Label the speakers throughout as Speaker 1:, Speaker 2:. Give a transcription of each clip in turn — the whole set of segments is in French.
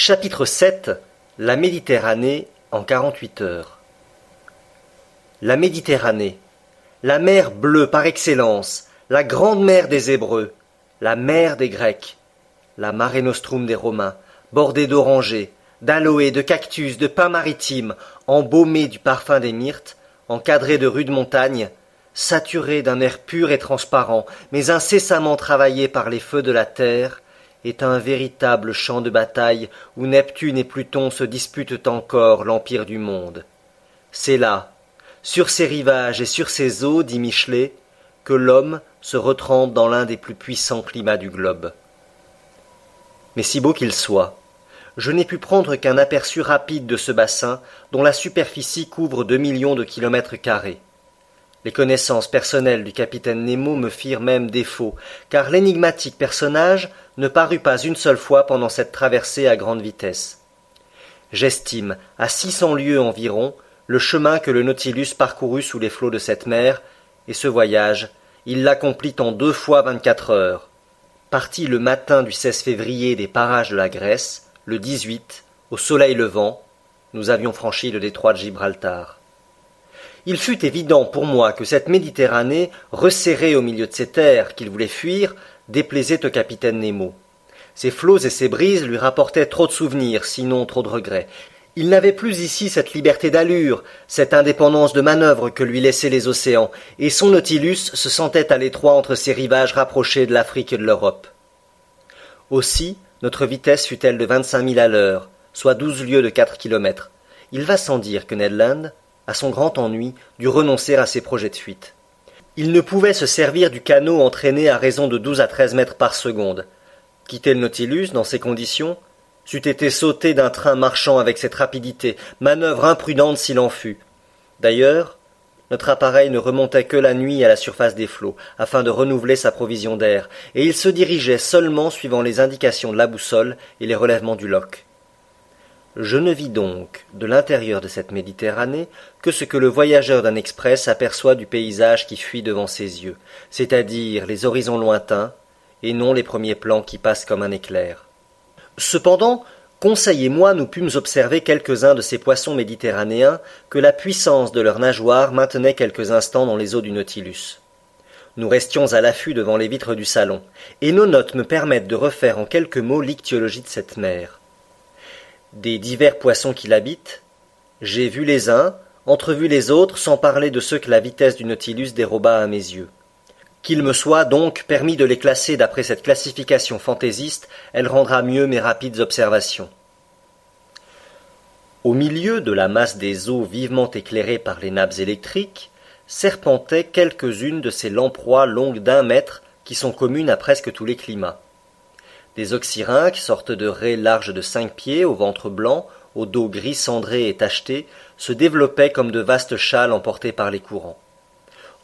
Speaker 1: Chapitre 7 La Méditerranée en 48 heures. La Méditerranée, la mer bleue par excellence, la grande mer des Hébreux, la mer des Grecs, la Mare Nostrum des Romains, bordée d'orangers, d'aloès, de cactus, de pins maritimes, embaumée du parfum des myrtes, encadrée de rudes montagnes, saturée d'un air pur et transparent, mais incessamment travaillée par les feux de la terre, est un véritable champ de bataille où Neptune et Pluton se disputent encore l'empire du monde. C'est là, sur ces rivages et sur ces eaux, dit Michelet, que l'homme se retrempe dans l'un des plus puissants climats du globe. Mais si beau qu'il soit, je n'ai pu prendre qu'un aperçu rapide de ce bassin dont la superficie couvre deux millions de kilomètres carrés. Les connaissances personnelles du capitaine Nemo me firent même défaut, car l'énigmatique personnage ne parut pas une seule fois pendant cette traversée à grande vitesse. J'estime à six cents lieues environ le chemin que le Nautilus parcourut sous les flots de cette mer, et ce voyage, il l'accomplit en deux fois vingt-quatre heures. Parti le matin du 16 février des parages de la Grèce, le 18, au soleil levant, nous avions franchi le détroit de Gibraltar. Il fut évident pour moi que cette Méditerranée, resserrée au milieu de ces terres qu'il voulait fuir, déplaisait au capitaine Nemo. Ses flots et ses brises lui rapportaient trop de souvenirs, sinon trop de regrets. Il n'avait plus ici cette liberté d'allure, cette indépendance de manœuvre que lui laissaient les océans, et son Nautilus se sentait à l'étroit entre ces rivages rapprochés de l'Afrique et de l'Europe. Aussi, notre vitesse fut-elle de vingt-cinq milles à l'heure, soit douze lieues de quatre kilomètres. Il va sans dire que Ned à son grand ennui, dut renoncer à ses projets de fuite. Il ne pouvait se servir du canot entraîné à raison de douze à treize mètres par seconde. Quitter le Nautilus dans ces conditions c'eût été sauter d'un train marchant avec cette rapidité, manœuvre imprudente s'il en fut. D'ailleurs, notre appareil ne remontait que la nuit à la surface des flots, afin de renouveler sa provision d'air, et il se dirigeait seulement suivant les indications de la boussole et les relèvements du loch. Je ne vis donc, de l'intérieur de cette Méditerranée, que ce que le voyageur d'un express aperçoit du paysage qui fuit devant ses yeux, c'est-à-dire les horizons lointains, et non les premiers plans qui passent comme un éclair. Cependant, Conseil et moi nous pûmes observer quelques-uns de ces poissons méditerranéens que la puissance de leurs nageoires maintenait quelques instants dans les eaux du Nautilus. Nous restions à l'affût devant les vitres du salon, et nos notes me permettent de refaire en quelques mots l'ichtyologie de cette mer des divers poissons qui l'habitent, j'ai vu les uns, entrevu les autres, sans parler de ceux que la vitesse du Nautilus déroba à mes yeux. Qu'il me soit donc permis de les classer d'après cette classification fantaisiste, elle rendra mieux mes rapides observations. Au milieu de la masse des eaux vivement éclairées par les nappes électriques, serpentaient quelques-unes de ces lamproies longues d'un mètre qui sont communes à presque tous les climats. Des oxyrhinques, sortes de raies larges de cinq pieds, au ventre blanc, au dos gris cendré et tacheté, se développaient comme de vastes châles emportés par les courants.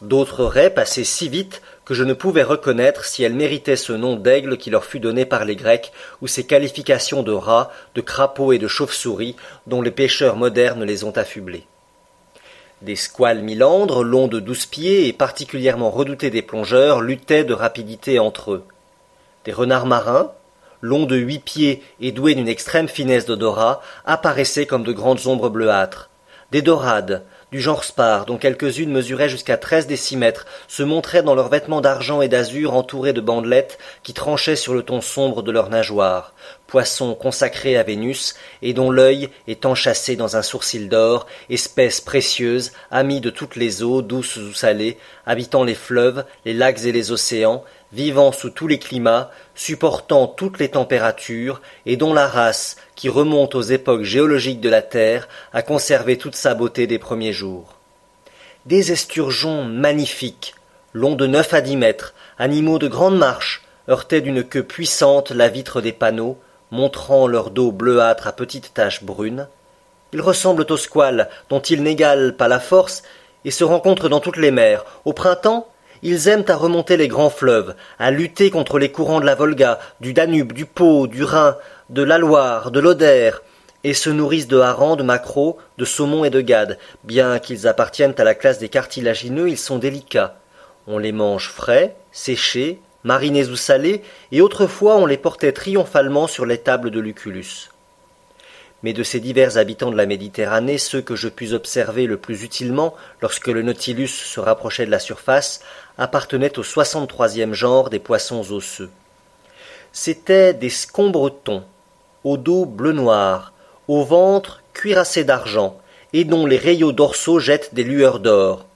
Speaker 1: D'autres raies passaient si vite que je ne pouvais reconnaître si elles méritaient ce nom d'aigle qui leur fut donné par les Grecs, ou ces qualifications de rats, de crapauds et de chauves-souris dont les pêcheurs modernes les ont affublés. Des squales milandres, longs de douze pieds et particulièrement redoutés des plongeurs, luttaient de rapidité entre eux. Des renards marins, longs de huit pieds et doués d'une extrême finesse d'odorat, apparaissaient comme de grandes ombres bleuâtres. Des dorades, du genre spar, dont quelques-unes mesuraient jusqu'à treize décimètres, se montraient dans leurs vêtements d'argent et d'azur entourés de bandelettes qui tranchaient sur le ton sombre de leurs nageoires, poissons consacrés à Vénus, et dont l'œil est enchâssé dans un sourcil d'or, espèce précieuse, amie de toutes les eaux, douces ou salées, habitant les fleuves, les lacs et les océans, vivant sous tous les climats, supportant toutes les températures, et dont la race, qui remonte aux époques géologiques de la Terre, a conservé toute sa beauté des premiers jours. Des esturgeons magnifiques, longs de neuf à dix mètres, animaux de grande marche, heurtaient d'une queue puissante la vitre des panneaux, montrant leur dos bleuâtre à petites taches brunes. Ils ressemblent aux squales, dont ils n'égalent pas la force, et se rencontrent dans toutes les mers. Au printemps, ils aiment à remonter les grands fleuves, à lutter contre les courants de la Volga, du Danube, du Pô, du Rhin, de la Loire, de l'Oder, et se nourrissent de harengs, de maquereaux, de saumons et de gades. Bien qu'ils appartiennent à la classe des cartilagineux, ils sont délicats. On les mange frais, séchés, marinés ou salés, et autrefois on les portait triomphalement sur les tables de Lucullus. Mais de ces divers habitants de la Méditerranée, ceux que je pus observer le plus utilement lorsque le Nautilus se rapprochait de la surface appartenaient au soixante-troisième genre des poissons osseux. C'étaient des scombretons, au dos bleu-noir, au ventre cuirassé d'argent, et dont les rayons dorsaux jettent des lueurs d'or.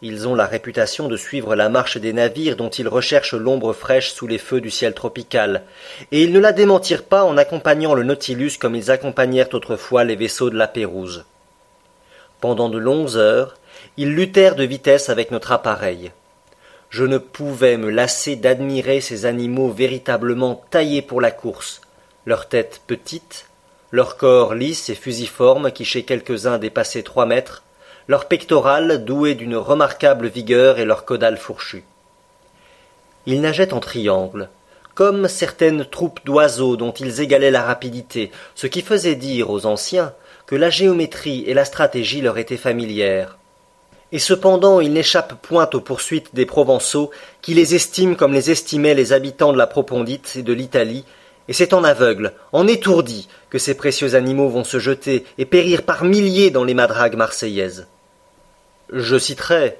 Speaker 1: Ils ont la réputation de suivre la marche des navires dont ils recherchent l'ombre fraîche sous les feux du ciel tropical, et ils ne la démentirent pas en accompagnant le Nautilus comme ils accompagnèrent autrefois les vaisseaux de la Pérouse. Pendant de longues heures, ils luttèrent de vitesse avec notre appareil. Je ne pouvais me lasser d'admirer ces animaux véritablement taillés pour la course, leur tête petite, leur corps lisse et fusiforme qui chez quelques-uns dépassait trois mètres, leurs pectorales doués d'une remarquable vigueur et leur caudale fourchue. Ils nageaient en triangle, comme certaines troupes d'oiseaux dont ils égalaient la rapidité, ce qui faisait dire aux anciens que la géométrie et la stratégie leur étaient familières. Et cependant ils n'échappent point aux poursuites des Provençaux, qui les estiment comme les estimaient les habitants de la Propondite et de l'Italie, et c'est en aveugle, en étourdi, que ces précieux animaux vont se jeter et périr par milliers dans les madragues marseillaises. Je citerai,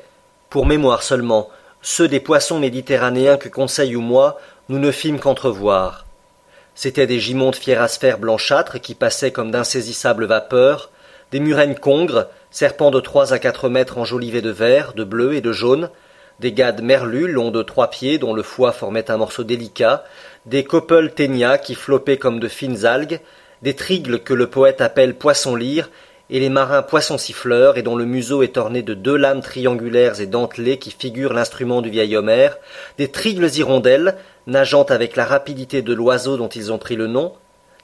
Speaker 1: pour mémoire seulement, ceux des poissons méditerranéens que Conseil ou moi nous ne fîmes qu'entrevoir. C'étaient des gimontes fierasphères blanchâtres qui passaient comme d'insaisissables vapeurs, des murènes congres, serpents de trois à quatre mètres enjolivés de vert, de bleu et de jaune, des gades merlus longs de trois pieds dont le foie formait un morceau délicat, des copeles ténia qui floppaient comme de fines algues, des trigles que le poète appelle poissons-lyres et les marins poissons-siffleurs, et dont le museau est orné de deux lames triangulaires et dentelées qui figurent l'instrument du vieil Homère, des trigles hirondelles, nageant avec la rapidité de l'oiseau dont ils ont pris le nom,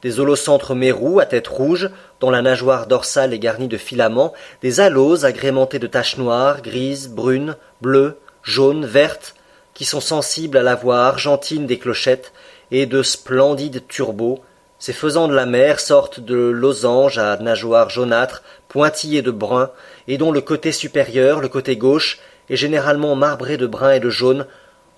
Speaker 1: des holocentres mérous à tête rouge, dont la nageoire dorsale est garnie de filaments, des aloses agrémentés de taches noires, grises, brunes, bleues, jaunes, vertes, qui sont sensibles à la voix argentine des clochettes, et de splendides turbots, ces faisans de la mer sortent de losanges à nageoires jaunâtres, pointillés de brun, et dont le côté supérieur, le côté gauche, est généralement marbré de brun et de jaune,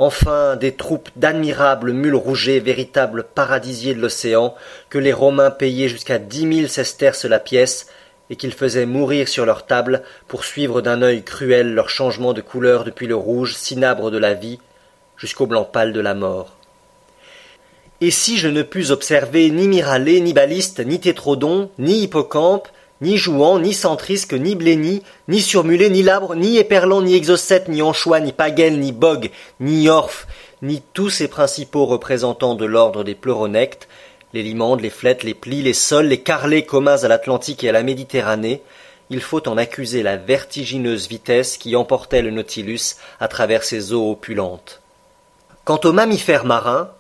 Speaker 1: enfin des troupes d'admirables mules rougées, véritables paradisiers de l'océan, que les Romains payaient jusqu'à dix mille sesterces la pièce, et qu'ils faisaient mourir sur leur table pour suivre d'un œil cruel leur changement de couleur depuis le rouge cinabre de la vie jusqu'au blanc pâle de la mort. Et si je ne pus observer ni Miralé, ni Baliste, ni Tétrodon, ni Hippocampe, ni Jouan, ni Centrisque, ni Blény, ni Surmulé, ni Labre, ni Éperlan, ni Exocète, ni Anchois, ni Pagel, ni Bog, ni Orphe, ni tous ces principaux représentants de l'ordre des pleuronectes, les limandes, les flettes, les plis, les sols, les carlets communs à l'Atlantique et à la Méditerranée, il faut en accuser la vertigineuse vitesse qui emportait le Nautilus à travers ces eaux opulentes. Quant aux mammifères marins,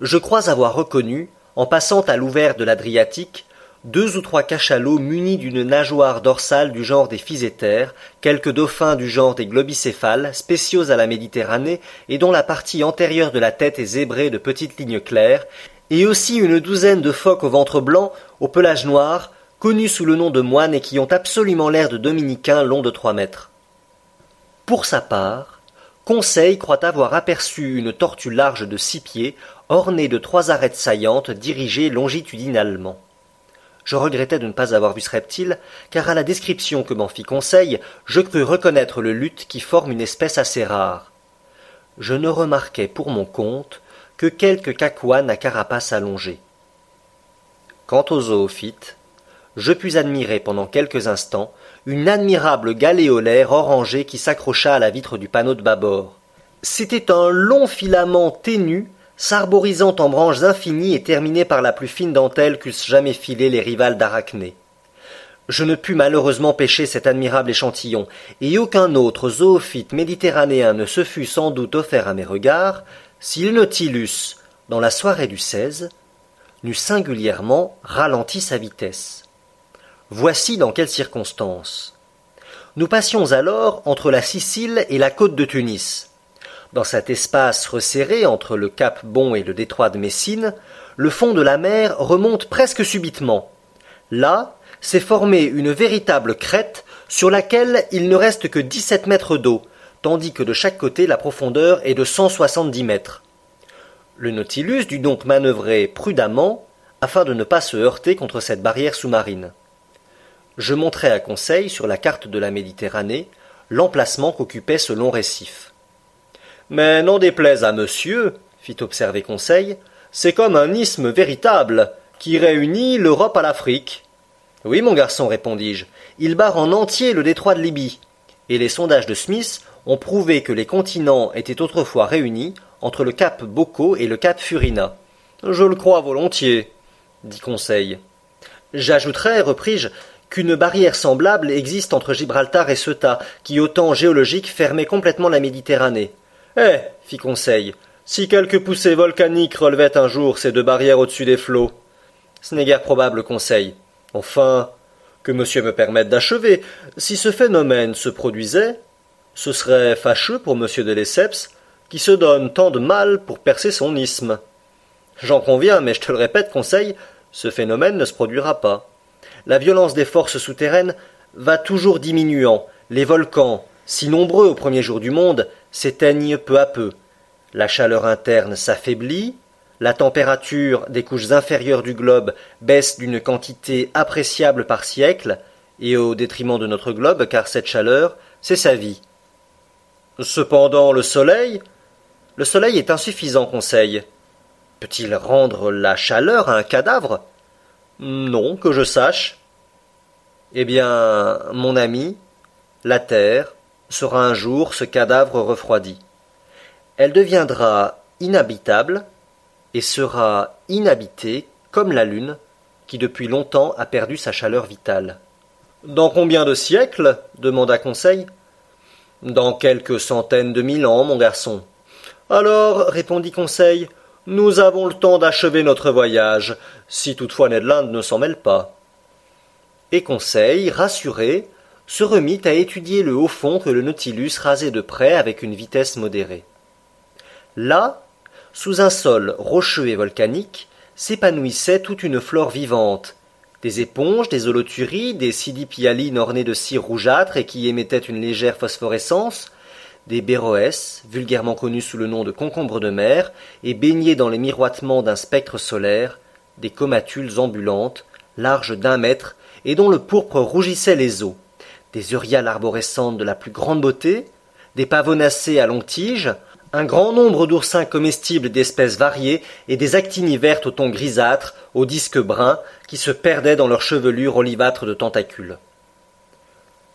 Speaker 1: je crois avoir reconnu, en passant à l'ouvert de l'Adriatique, deux ou trois cachalots munis d'une nageoire dorsale du genre des physétères, quelques dauphins du genre des globicéphales, spéciaux à la Méditerranée, et dont la partie antérieure de la tête est zébrée de petites lignes claires, et aussi une douzaine de phoques au ventre blanc, au pelage noir, connus sous le nom de moines et qui ont absolument l'air de dominicains longs de trois mètres. Pour sa part, Conseil croit avoir aperçu une tortue large de six pieds, ornée de trois arêtes saillantes dirigées longitudinalement. Je regrettais de ne pas avoir vu ce reptile, car à la description que m'en fit Conseil, je crus reconnaître le luth qui forme une espèce assez rare. Je ne remarquai pour mon compte que quelques cacouanes à carapace allongée. Quant aux zoophytes, je pus admirer pendant quelques instants une admirable galéolaire orangée qui s'accrocha à la vitre du panneau de bâbord. C'était un long filament ténu s'arborisant en branches infinies et terminé par la plus fine dentelle qu'eussent jamais filée les rivales d'Arachné. Je ne pus malheureusement pêcher cet admirable échantillon, et aucun autre zoophyte méditerranéen ne se fût sans doute offert à mes regards, si le Nautilus, dans la soirée du 16, n'eût singulièrement ralenti sa vitesse. Voici dans quelles circonstances. Nous passions alors entre la Sicile et la côte de Tunis. Dans cet espace resserré entre le cap Bon et le détroit de Messine, le fond de la mer remonte presque subitement. Là, s'est formée une véritable crête sur laquelle il ne reste que dix-sept mètres d'eau, tandis que de chaque côté la profondeur est de cent soixante-dix mètres. Le Nautilus dut donc manœuvrer prudemment, afin de ne pas se heurter contre cette barrière sous-marine. Je montrai à Conseil sur la carte de la Méditerranée l'emplacement qu'occupait ce long récif. Mais n'en déplaise à monsieur, fit observer Conseil, c'est comme un isthme véritable, qui réunit l'Europe à l'Afrique. Oui, mon garçon, répondis-je, il barre en entier le détroit de Libye, et les sondages de Smith ont prouvé que les continents étaient autrefois réunis entre le cap Boko et le cap Furina. Je le crois volontiers, dit Conseil. J'ajouterai, repris-je, qu'une barrière semblable existe entre Gibraltar et Ceuta, qui, au temps géologique, fermait complètement la Méditerranée. Eh, fit Conseil, si quelque poussée volcanique relevait un jour ces deux barrières au-dessus des flots. Ce n'est guère probable, Conseil. Enfin, que monsieur me permette d'achever, si ce phénomène se produisait, ce serait fâcheux pour monsieur de Lesseps, qui se donne tant de mal pour percer son isthme. J'en conviens, mais je te le répète, Conseil, ce phénomène ne se produira pas. La violence des forces souterraines va toujours diminuant, les volcans, si nombreux au premier jour du monde, s'éteignent peu à peu. La chaleur interne s'affaiblit, la température des couches inférieures du globe baisse d'une quantité appréciable par siècle, et au détriment de notre globe, car cette chaleur, c'est sa vie. Cependant, le soleil. Le soleil est insuffisant, conseil. Peut-il rendre la chaleur à un cadavre? Non, que je sache. Eh bien, mon ami, la terre sera un jour ce cadavre refroidi. Elle deviendra inhabitable et sera inhabité comme la Lune, qui depuis longtemps a perdu sa chaleur vitale. Dans combien de siècles? demanda Conseil. Dans quelques centaines de mille ans, mon garçon. Alors, répondit Conseil, nous avons le temps d'achever notre voyage, si toutefois Ned Land ne s'en mêle pas. Et Conseil, rassuré, se remit à étudier le haut fond que le Nautilus rasait de près avec une vitesse modérée. Là, sous un sol rocheux et volcanique, s'épanouissait toute une flore vivante. Des éponges, des holoturies, des sidipialines ornées de cire rougeâtre et qui émettaient une légère phosphorescence, des vulgairement connus sous le nom de concombres de mer, et baignés dans les miroitements d'un spectre solaire, des comatules ambulantes, larges d'un mètre, et dont le pourpre rougissait les eaux, des euryales arborescentes de la plus grande beauté, des pavonacées à longue tige, un grand nombre d'oursins comestibles d'espèces variées et des actinies vertes au ton grisâtre, aux disques bruns, qui se perdaient dans leur chevelure olivâtre de tentacules.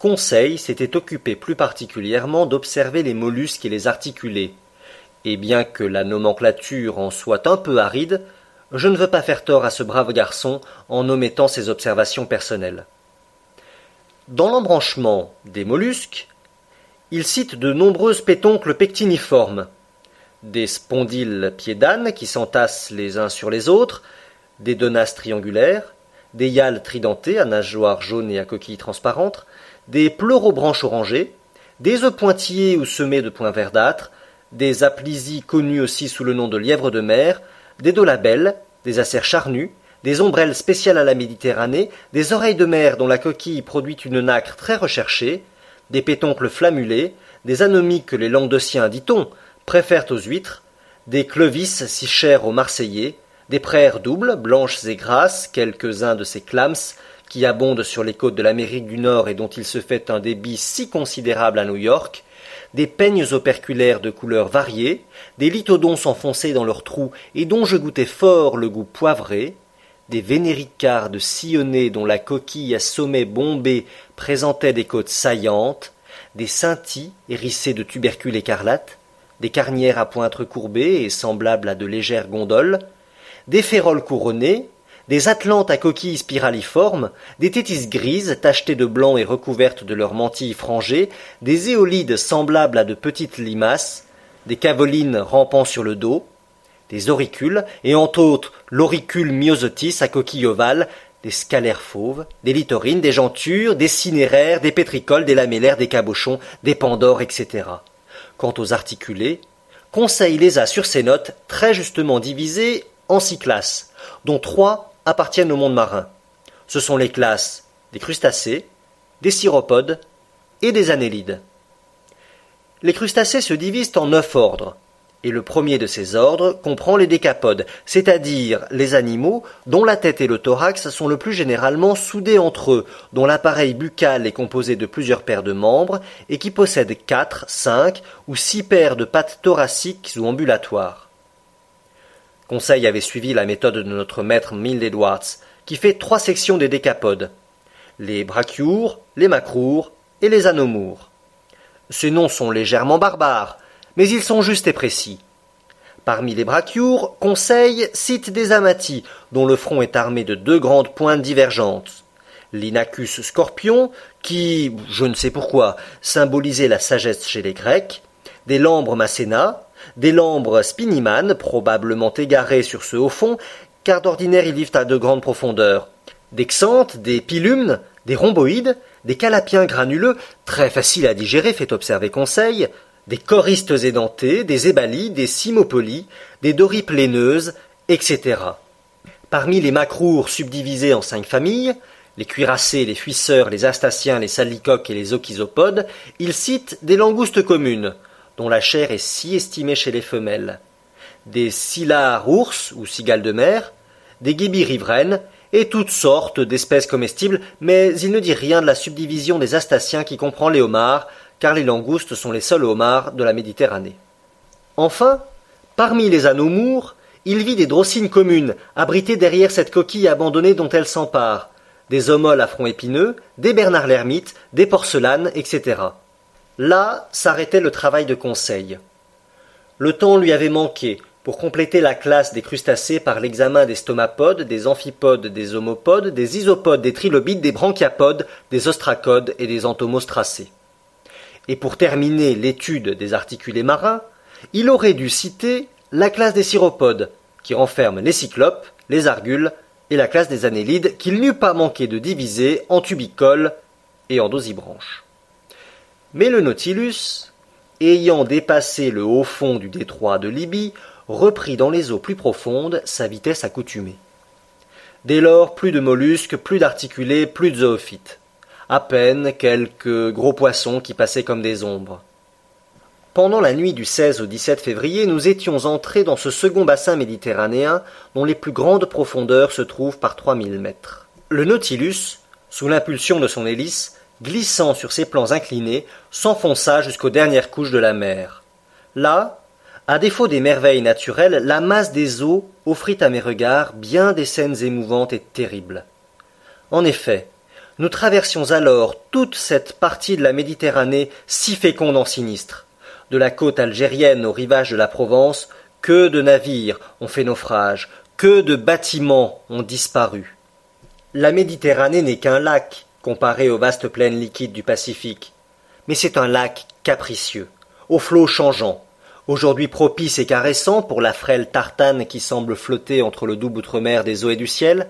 Speaker 1: Conseil s'était occupé plus particulièrement d'observer les mollusques et les articulés, et bien que la nomenclature en soit un peu aride, je ne veux pas faire tort à ce brave garçon en omettant ses observations personnelles. Dans l'embranchement des mollusques, il cite de nombreuses pétoncles pectiniformes, des spondyles pieds d'âne qui s'entassent les uns sur les autres, des donas triangulaires, des hyales tridentées à nageoires jaunes et à coquilles transparentes, des pleurobranches orangées, des œufs pointillés ou semés de points verdâtres, des aplysies connues aussi sous le nom de lièvres de mer, des dolabelles, des acères charnus, des ombrelles spéciales à la Méditerranée, des oreilles de mer dont la coquille produit une nacre très recherchée, des pétoncles flammulés, des anomiques que les languedociens, dit-on, préfèrent aux huîtres, des clovis si chers aux Marseillais, des praires doubles, blanches et grasses, quelques-uns de ces clams, qui abondent sur les côtes de l'Amérique du Nord et dont il se fait un débit si considérable à New York, des peignes operculaires de couleurs variées, des lithodons enfoncés dans leurs trous et dont je goûtais fort le goût poivré, des vénéricardes sillonnées dont la coquille à sommet bombé présentait des côtes saillantes, des scintilles hérissées de tubercules écarlates, des carnières à pointes courbées et semblables à de légères gondoles, des féroles couronnées, des atlantes à coquilles spiraliformes, des tétis grises tachetées de blanc et recouvertes de leurs mantilles frangées, des éolides semblables à de petites limaces, des cavolines rampant sur le dos, des auricules, et entre autres l'auricule myosotis à coquille ovale, des scalaires fauves, des litorines, des jentures, des cinéraires, des pétricoles, des lamellaires, des cabochons, des pandores, etc. Quant aux articulés, Conseil les a sur ses notes très justement divisés en six classes, dont trois appartiennent au monde marin. Ce sont les classes des crustacés, des cyropodes et des annélides. Les crustacés se divisent en neuf ordres Et le premier de ces ordres comprend les décapodes, c'est-à-dire les animaux dont la tête et le thorax sont le plus généralement soudés entre eux, dont l'appareil buccal est composé de plusieurs paires de membres et qui possèdent quatre, cinq ou six paires de pattes thoraciques ou ambulatoires. Conseil avait suivi la méthode de notre maître Milne Edwards, qui fait trois sections des décapodes les brachioures, les macroures et les anomoures. Ces noms sont légèrement barbares, mais ils sont justes et précis. Parmi les brachioures, Conseil cite des amatis, dont le front est armé de deux grandes pointes divergentes. L'inacus scorpion, qui, je ne sais pourquoi, symbolisait la sagesse chez les Grecs, des lambres macéna, des lambres spiniman, probablement égarés sur ce haut fond, car d'ordinaire ils vivent à de grandes profondeurs, des xanthes, des pilumnes, des rhomboïdes, des calapiens granuleux, très faciles à digérer, fait observer Conseil, des choristes édentés, des ébalies, des cymopolies, des doripes laineuses, etc. Parmi les macroures subdivisés en cinq familles, les cuirassés, les fuisseurs, les astaciens, les salicoques et les ochisopodes, il cite des langoustes communes, dont la chair est si estimée chez les femelles, des silars ours ou cigales de mer, des guibis riveraines et toutes sortes d'espèces comestibles, mais il ne dit rien de la subdivision des astaciens qui comprend les homards, car les langoustes sont les seuls homards de la Méditerranée. Enfin, parmi les anomoures, il vit des drossines communes, abritées derrière cette coquille abandonnée dont elles s'emparent, des homoles à front épineux, des bernard l'ermite, des porcelanes, etc. Là s'arrêtait le travail de conseil. Le temps lui avait manqué pour compléter la classe des crustacés par l'examen des stomapodes, des amphipodes, des homopodes, des isopodes, des trilobites, des branchiapodes, des ostracodes et des entomostracés et pour terminer l'étude des articulés marins, il aurait dû citer la classe des cyropodes, qui renferme les cyclopes, les argules et la classe des annélides qu'il n'eût pas manqué de diviser en tubicoles et en dosibranches. Mais le Nautilus, ayant dépassé le haut fond du détroit de Libye, reprit dans les eaux plus profondes sa vitesse accoutumée. Dès lors, plus de mollusques, plus d'articulés, plus de zoophytes à peine quelques gros poissons qui passaient comme des ombres. Pendant la nuit du 16 au 17 février, nous étions entrés dans ce second bassin méditerranéen dont les plus grandes profondeurs se trouvent par 3000 mètres. Le Nautilus, sous l'impulsion de son hélice, glissant sur ses plans inclinés, s'enfonça jusqu'aux dernières couches de la mer. Là, à défaut des merveilles naturelles, la masse des eaux offrit à mes regards bien des scènes émouvantes et terribles. En effet, nous traversions alors toute cette partie de la Méditerranée si féconde en sinistres. De la côte algérienne au rivage de la Provence, que de navires ont fait naufrage, que de bâtiments ont disparu. La Méditerranée n'est qu'un lac comparé aux vastes plaines liquides du Pacifique, mais c'est un lac capricieux, aux flots changeants, aujourd'hui propice et caressant pour la frêle tartane qui semble flotter entre le double outre-mer des eaux et du ciel,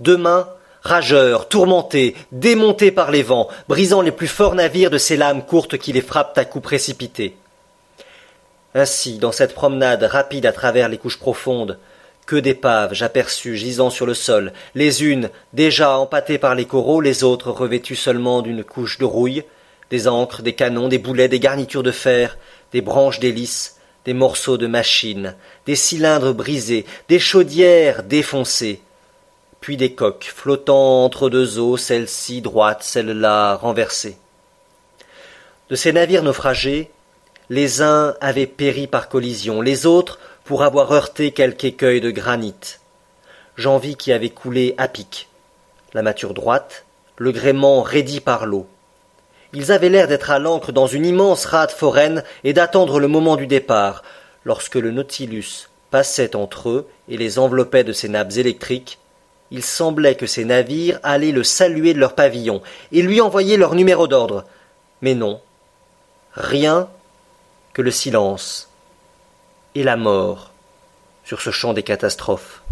Speaker 1: demain rageur, tourmenté, démonté par les vents, brisant les plus forts navires de ces lames courtes qui les frappent à coups précipités. Ainsi, dans cette promenade rapide à travers les couches profondes, que d'épaves j'aperçus gisant sur le sol, les unes déjà empâtées par les coraux, les autres revêtues seulement d'une couche de rouille, des ancres, des canons, des boulets, des garnitures de fer, des branches d'hélices, des morceaux de machines, des cylindres brisés, des chaudières défoncées, puis des coques flottant entre deux eaux, celle-ci droite, celle-là renversée. De ces navires naufragés, les uns avaient péri par collision, les autres pour avoir heurté quelque écueil de granit. J'en vis qui avait coulé à pic, la mâture droite, le gréement raidi par l'eau. Ils avaient l'air d'être à l'ancre dans une immense rade foraine et d'attendre le moment du départ, lorsque le Nautilus passait entre eux et les enveloppait de ses nappes électriques, il semblait que ces navires allaient le saluer de leur pavillon et lui envoyer leur numéro d'ordre. Mais non. Rien que le silence et la mort sur ce champ des catastrophes.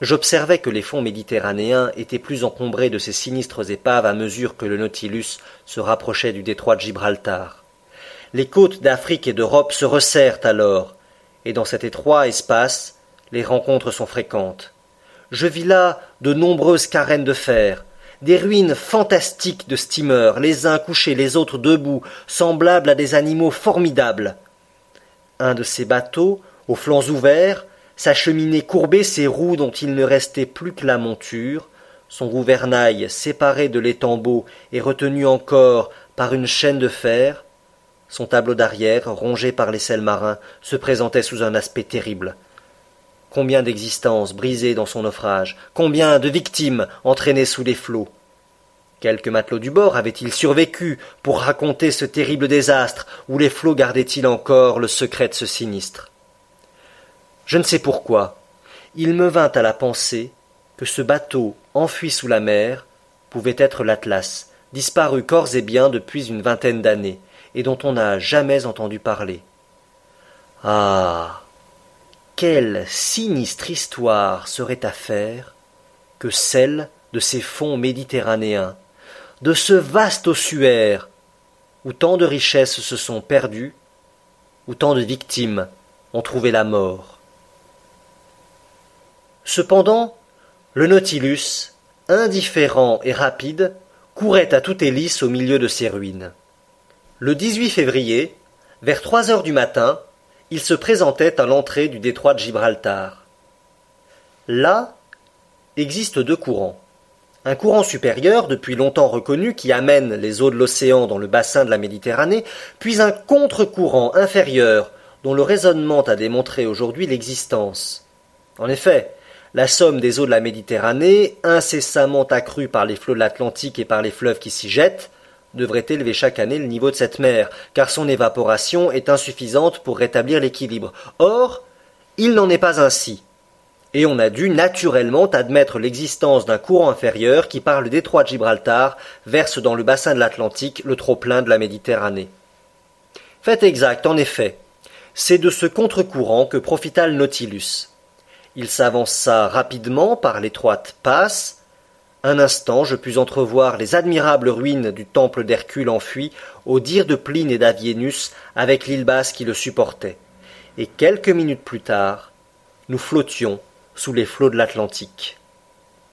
Speaker 1: J'observais que les fonds méditerranéens étaient plus encombrés de ces sinistres épaves à mesure que le Nautilus se rapprochait du détroit de Gibraltar. Les côtes d'Afrique et d'Europe se resserrent alors, et dans cet étroit espace, les rencontres sont fréquentes. Je vis là de nombreuses carènes de fer, des ruines fantastiques de steamers, les uns couchés, les autres debout, semblables à des animaux formidables. Un de ces bateaux, aux flancs ouverts, sa cheminée courbée, ses roues dont il ne restait plus que la monture, son gouvernail séparé de l'étambot et retenu encore par une chaîne de fer, son tableau d'arrière, rongé par les sels marins, se présentait sous un aspect terrible. Combien d'existences brisées dans son naufrage, combien de victimes entraînées sous les flots. Quelques matelots du bord avaient-ils survécu pour raconter ce terrible désastre, ou les flots gardaient-ils encore le secret de ce sinistre? Je ne sais pourquoi, il me vint à la pensée que ce bateau enfui sous la mer pouvait être l'Atlas, disparu corps et biens depuis une vingtaine d'années, et dont on n'a jamais entendu parler. Ah. Quelle sinistre histoire serait à faire que celle de ces fonds méditerranéens, de ce vaste ossuaire où tant de richesses se sont perdues, où tant de victimes ont trouvé la mort. Cependant, le Nautilus, indifférent et rapide, courait à toute hélice au milieu de ces ruines. Le 18 février, vers trois heures du matin, il se présentait à l'entrée du détroit de Gibraltar. Là existent deux courants. Un courant supérieur, depuis longtemps reconnu, qui amène les eaux de l'océan dans le bassin de la Méditerranée, puis un contre-courant inférieur, dont le raisonnement a démontré aujourd'hui l'existence. En effet, la somme des eaux de la Méditerranée, incessamment accrue par les flots de l'Atlantique et par les fleuves qui s'y jettent, devrait élever chaque année le niveau de cette mer, car son évaporation est insuffisante pour rétablir l'équilibre. Or, il n'en est pas ainsi. Et on a dû naturellement admettre l'existence d'un courant inférieur qui, par le détroit de Gibraltar, verse dans le bassin de l'Atlantique le trop-plein de la Méditerranée. Fait exact, en effet. C'est de ce contre-courant que profita le Nautilus. Il s'avança rapidement par l'étroite passe. Un instant, je pus entrevoir les admirables ruines du temple d'Hercule enfui, au dire de Pline et d'Avienus, avec l'île basse qui le supportait. Et quelques minutes plus tard, nous flottions sous les flots de l'Atlantique.